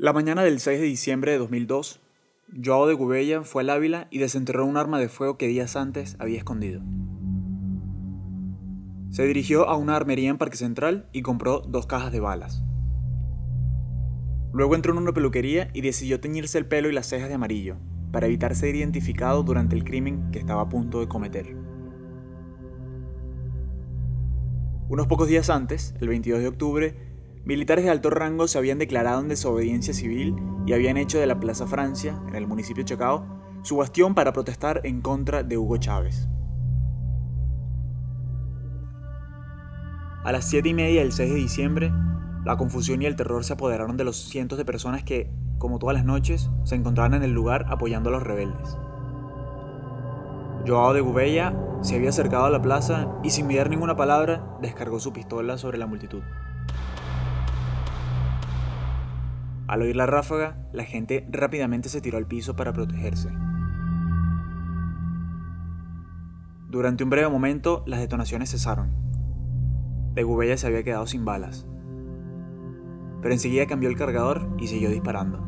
La mañana del 6 de diciembre de 2002, Joao de Gubella fue al Ávila y desenterró un arma de fuego que días antes había escondido. Se dirigió a una armería en Parque Central y compró dos cajas de balas. Luego entró en una peluquería y decidió teñirse el pelo y las cejas de amarillo, para evitar ser identificado durante el crimen que estaba a punto de cometer. Unos pocos días antes, el 22 de octubre, Militares de alto rango se habían declarado en desobediencia civil y habían hecho de la Plaza Francia, en el municipio de Chacao, su bastión para protestar en contra de Hugo Chávez. A las 7 y media del 6 de diciembre, la confusión y el terror se apoderaron de los cientos de personas que, como todas las noches, se encontraban en el lugar apoyando a los rebeldes. Joao de Gubella se había acercado a la plaza y sin mirar ninguna palabra descargó su pistola sobre la multitud. Al oír la ráfaga, la gente rápidamente se tiró al piso para protegerse. Durante un breve momento, las detonaciones cesaron. De Gubella se había quedado sin balas. Pero enseguida cambió el cargador y siguió disparando.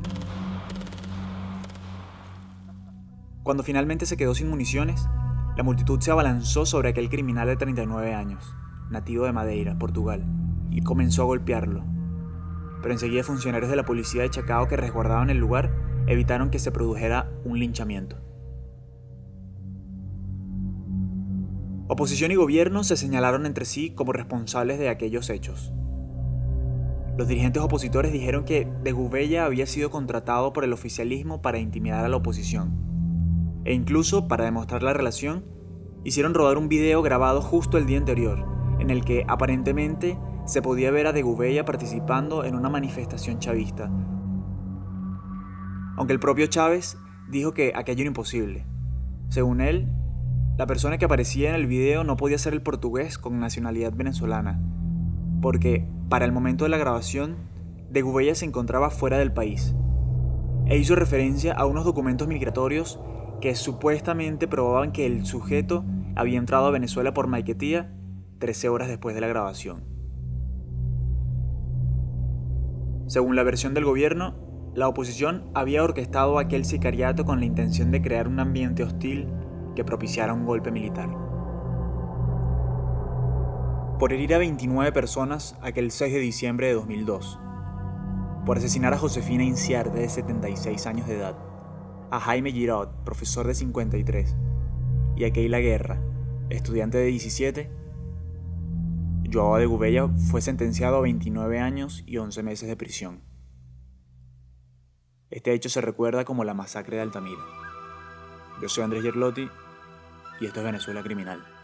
Cuando finalmente se quedó sin municiones, la multitud se abalanzó sobre aquel criminal de 39 años, nativo de Madeira, Portugal, y comenzó a golpearlo, pero enseguida funcionarios de la policía de Chacao que resguardaban el lugar evitaron que se produjera un linchamiento. Oposición y gobierno se señalaron entre sí como responsables de aquellos hechos. Los dirigentes opositores dijeron que de Gubella había sido contratado por el oficialismo para intimidar a la oposición. E incluso, para demostrar la relación, hicieron rodar un video grabado justo el día anterior, en el que aparentemente se podía ver a De Gubella participando en una manifestación chavista. Aunque el propio Chávez dijo que aquello era imposible. Según él, la persona que aparecía en el video no podía ser el portugués con nacionalidad venezolana, porque para el momento de la grabación, De Gubella se encontraba fuera del país, e hizo referencia a unos documentos migratorios que supuestamente probaban que el sujeto había entrado a Venezuela por Maiquetía 13 horas después de la grabación. Según la versión del gobierno, la oposición había orquestado aquel sicariato con la intención de crear un ambiente hostil que propiciara un golpe militar. Por herir a 29 personas aquel 6 de diciembre de 2002. Por asesinar a Josefina Inciar de 76 años de edad. A Jaime Giraud, profesor de 53. Y a Keila Guerra, estudiante de 17 Joao de Gubella fue sentenciado a 29 años y 11 meses de prisión. Este hecho se recuerda como la masacre de Altamira. Yo soy Andrés Gerlotti y esto es Venezuela Criminal.